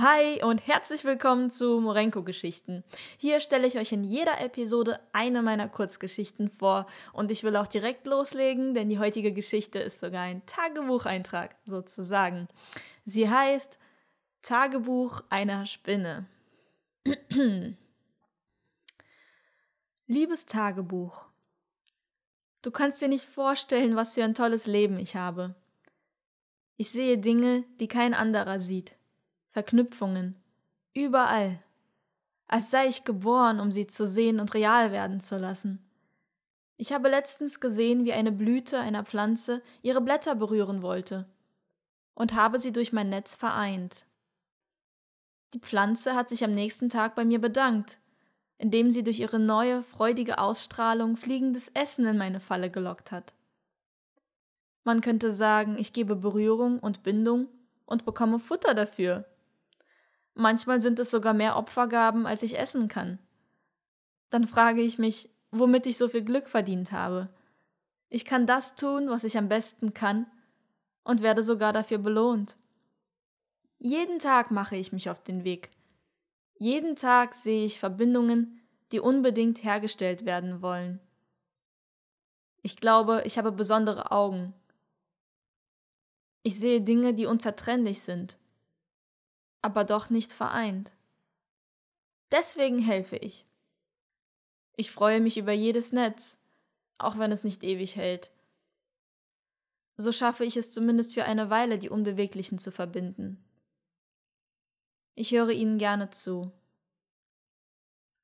Hi und herzlich willkommen zu Morenko-Geschichten. Hier stelle ich euch in jeder Episode eine meiner Kurzgeschichten vor und ich will auch direkt loslegen, denn die heutige Geschichte ist sogar ein Tagebucheintrag sozusagen. Sie heißt Tagebuch einer Spinne. Liebes Tagebuch, du kannst dir nicht vorstellen, was für ein tolles Leben ich habe. Ich sehe Dinge, die kein anderer sieht. Verknüpfungen. Überall. Als sei ich geboren, um sie zu sehen und real werden zu lassen. Ich habe letztens gesehen, wie eine Blüte einer Pflanze ihre Blätter berühren wollte und habe sie durch mein Netz vereint. Die Pflanze hat sich am nächsten Tag bei mir bedankt, indem sie durch ihre neue, freudige Ausstrahlung fliegendes Essen in meine Falle gelockt hat. Man könnte sagen, ich gebe Berührung und Bindung und bekomme Futter dafür. Manchmal sind es sogar mehr Opfergaben, als ich essen kann. Dann frage ich mich, womit ich so viel Glück verdient habe. Ich kann das tun, was ich am besten kann, und werde sogar dafür belohnt. Jeden Tag mache ich mich auf den Weg. Jeden Tag sehe ich Verbindungen, die unbedingt hergestellt werden wollen. Ich glaube, ich habe besondere Augen. Ich sehe Dinge, die unzertrennlich sind aber doch nicht vereint. Deswegen helfe ich. Ich freue mich über jedes Netz, auch wenn es nicht ewig hält. So schaffe ich es zumindest für eine Weile, die Unbeweglichen zu verbinden. Ich höre ihnen gerne zu.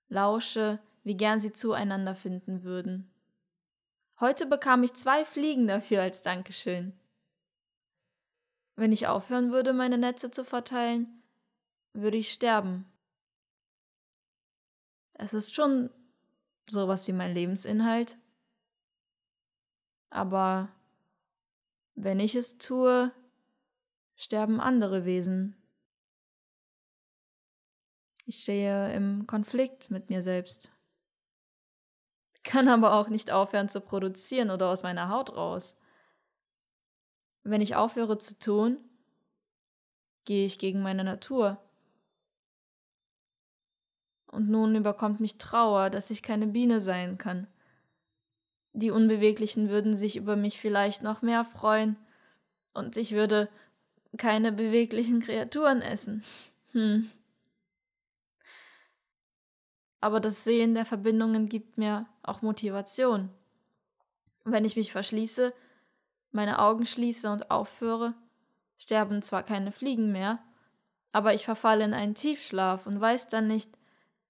Lausche, wie gern sie zueinander finden würden. Heute bekam ich zwei Fliegen dafür als Dankeschön. Wenn ich aufhören würde, meine Netze zu verteilen, würde ich sterben. Es ist schon sowas wie mein Lebensinhalt. Aber wenn ich es tue, sterben andere Wesen. Ich stehe im Konflikt mit mir selbst. Kann aber auch nicht aufhören zu produzieren oder aus meiner Haut raus. Wenn ich aufhöre zu tun, gehe ich gegen meine Natur. Und nun überkommt mich Trauer, dass ich keine Biene sein kann. Die Unbeweglichen würden sich über mich vielleicht noch mehr freuen, und ich würde keine beweglichen Kreaturen essen. Hm. Aber das Sehen der Verbindungen gibt mir auch Motivation. Wenn ich mich verschließe, meine Augen schließe und aufhöre, sterben zwar keine Fliegen mehr, aber ich verfalle in einen Tiefschlaf und weiß dann nicht,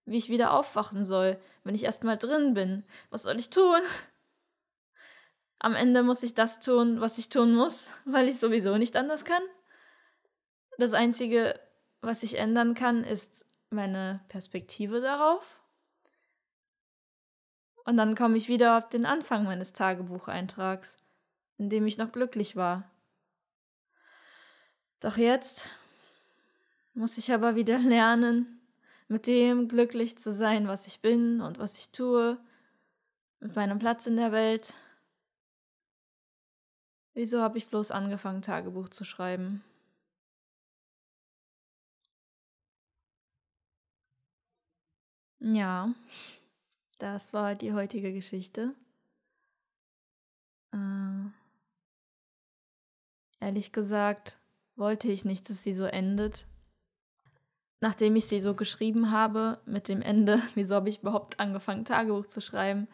wie ich wieder aufwachen soll, wenn ich erst mal drin bin. Was soll ich tun? Am Ende muss ich das tun, was ich tun muss, weil ich sowieso nicht anders kann. Das Einzige, was ich ändern kann, ist meine Perspektive darauf. Und dann komme ich wieder auf den Anfang meines Tagebucheintrags, in dem ich noch glücklich war. Doch jetzt muss ich aber wieder lernen, mit dem glücklich zu sein, was ich bin und was ich tue, mit meinem Platz in der Welt. Wieso habe ich bloß angefangen, Tagebuch zu schreiben? Ja, das war die heutige Geschichte. Äh, ehrlich gesagt wollte ich nicht, dass sie so endet nachdem ich sie so geschrieben habe, mit dem Ende, wieso habe ich überhaupt angefangen, Tagebuch zu schreiben,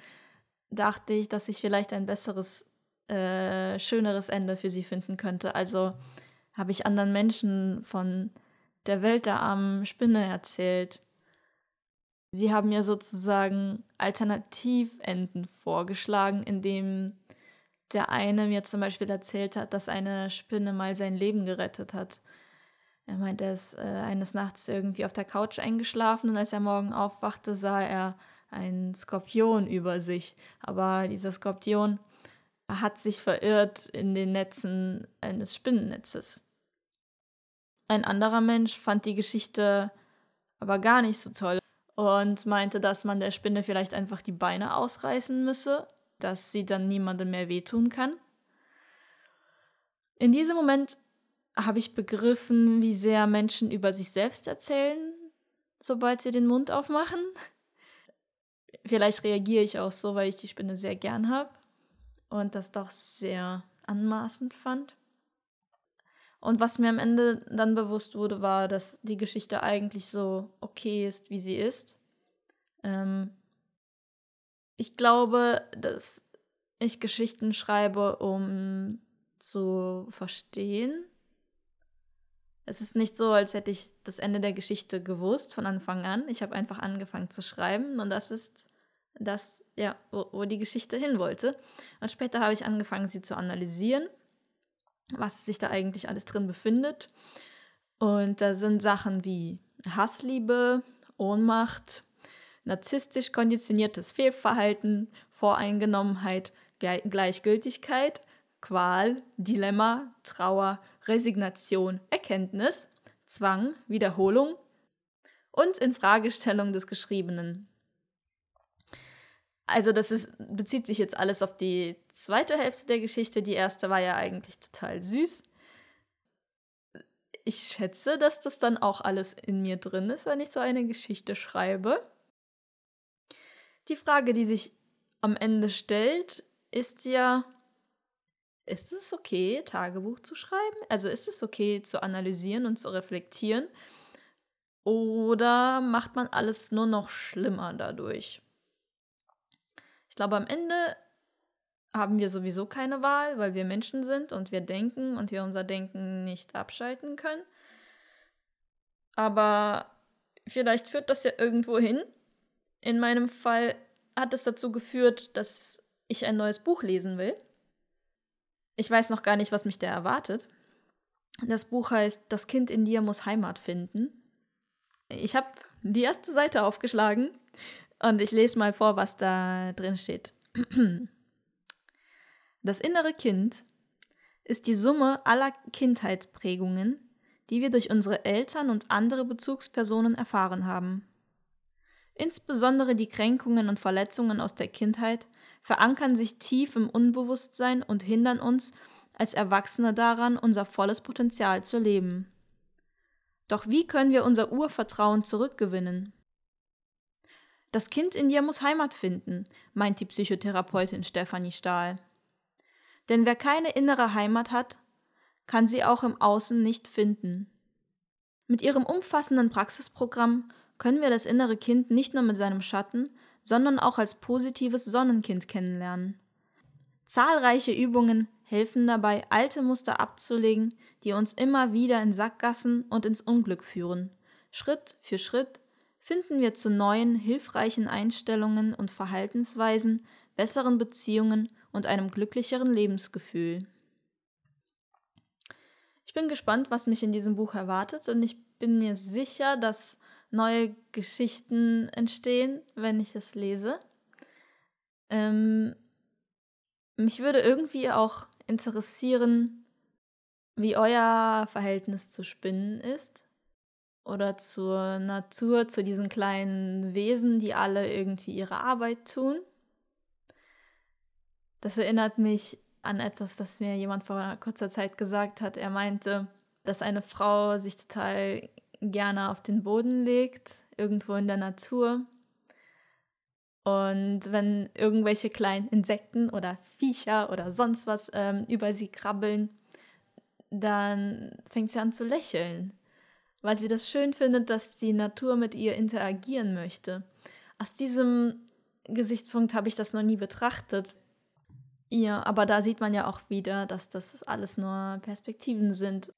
dachte ich, dass ich vielleicht ein besseres, äh, schöneres Ende für sie finden könnte. Also habe ich anderen Menschen von der Welt der armen Spinne erzählt. Sie haben mir sozusagen Alternativenden vorgeschlagen, indem der eine mir zum Beispiel erzählt hat, dass eine Spinne mal sein Leben gerettet hat. Er meinte, er ist äh, eines Nachts irgendwie auf der Couch eingeschlafen und als er morgen aufwachte, sah er einen Skorpion über sich. Aber dieser Skorpion hat sich verirrt in den Netzen eines Spinnennetzes. Ein anderer Mensch fand die Geschichte aber gar nicht so toll und meinte, dass man der Spinne vielleicht einfach die Beine ausreißen müsse, dass sie dann niemandem mehr wehtun kann. In diesem Moment habe ich begriffen, wie sehr Menschen über sich selbst erzählen, sobald sie den Mund aufmachen. Vielleicht reagiere ich auch so, weil ich die Spinne sehr gern habe und das doch sehr anmaßend fand. Und was mir am Ende dann bewusst wurde, war, dass die Geschichte eigentlich so okay ist, wie sie ist. Ähm ich glaube, dass ich Geschichten schreibe, um zu verstehen. Es ist nicht so, als hätte ich das Ende der Geschichte gewusst von Anfang an. Ich habe einfach angefangen zu schreiben und das ist das, ja, wo, wo die Geschichte hin wollte. Und später habe ich angefangen, sie zu analysieren, was sich da eigentlich alles drin befindet. Und da sind Sachen wie Hassliebe, Ohnmacht, narzisstisch konditioniertes Fehlverhalten, Voreingenommenheit, Gleichgültigkeit, Qual, Dilemma, Trauer, Resignation, Erkenntnis, Zwang, Wiederholung und Infragestellung des Geschriebenen. Also das ist, bezieht sich jetzt alles auf die zweite Hälfte der Geschichte. Die erste war ja eigentlich total süß. Ich schätze, dass das dann auch alles in mir drin ist, wenn ich so eine Geschichte schreibe. Die Frage, die sich am Ende stellt, ist ja, ist es okay, Tagebuch zu schreiben? Also ist es okay zu analysieren und zu reflektieren? Oder macht man alles nur noch schlimmer dadurch? Ich glaube, am Ende haben wir sowieso keine Wahl, weil wir Menschen sind und wir denken und wir unser Denken nicht abschalten können. Aber vielleicht führt das ja irgendwo hin. In meinem Fall hat es dazu geführt, dass ich ein neues Buch lesen will. Ich weiß noch gar nicht, was mich da erwartet. Das Buch heißt Das Kind in dir muss Heimat finden. Ich habe die erste Seite aufgeschlagen und ich lese mal vor, was da drin steht. Das innere Kind ist die Summe aller Kindheitsprägungen, die wir durch unsere Eltern und andere Bezugspersonen erfahren haben. Insbesondere die Kränkungen und Verletzungen aus der Kindheit verankern sich tief im Unbewusstsein und hindern uns als Erwachsene daran, unser volles Potenzial zu leben. Doch wie können wir unser Urvertrauen zurückgewinnen? Das Kind in dir muss Heimat finden, meint die Psychotherapeutin Stefanie Stahl. Denn wer keine innere Heimat hat, kann sie auch im Außen nicht finden. Mit ihrem umfassenden Praxisprogramm können wir das innere Kind nicht nur mit seinem Schatten, sondern auch als positives Sonnenkind kennenlernen. Zahlreiche Übungen helfen dabei, alte Muster abzulegen, die uns immer wieder in Sackgassen und ins Unglück führen. Schritt für Schritt finden wir zu neuen, hilfreichen Einstellungen und Verhaltensweisen, besseren Beziehungen und einem glücklicheren Lebensgefühl. Ich bin gespannt, was mich in diesem Buch erwartet und ich bin mir sicher, dass neue Geschichten entstehen, wenn ich es lese. Ähm, mich würde irgendwie auch interessieren, wie euer Verhältnis zu Spinnen ist oder zur Natur, zu diesen kleinen Wesen, die alle irgendwie ihre Arbeit tun. Das erinnert mich an etwas, das mir jemand vor kurzer Zeit gesagt hat. Er meinte, dass eine Frau sich total gerne auf den Boden legt, irgendwo in der Natur. Und wenn irgendwelche kleinen Insekten oder Viecher oder sonst was ähm, über sie krabbeln, dann fängt sie an zu lächeln weil sie das schön findet, dass die Natur mit ihr interagieren möchte. Aus diesem Gesichtspunkt habe ich das noch nie betrachtet. Ja, aber da sieht man ja auch wieder, dass das alles nur Perspektiven sind.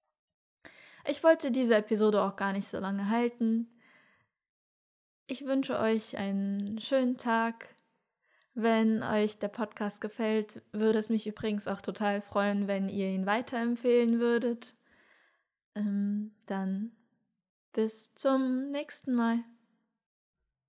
Ich wollte diese Episode auch gar nicht so lange halten. Ich wünsche euch einen schönen Tag. Wenn euch der Podcast gefällt, würde es mich übrigens auch total freuen, wenn ihr ihn weiterempfehlen würdet. Ähm, dann bis zum nächsten Mal.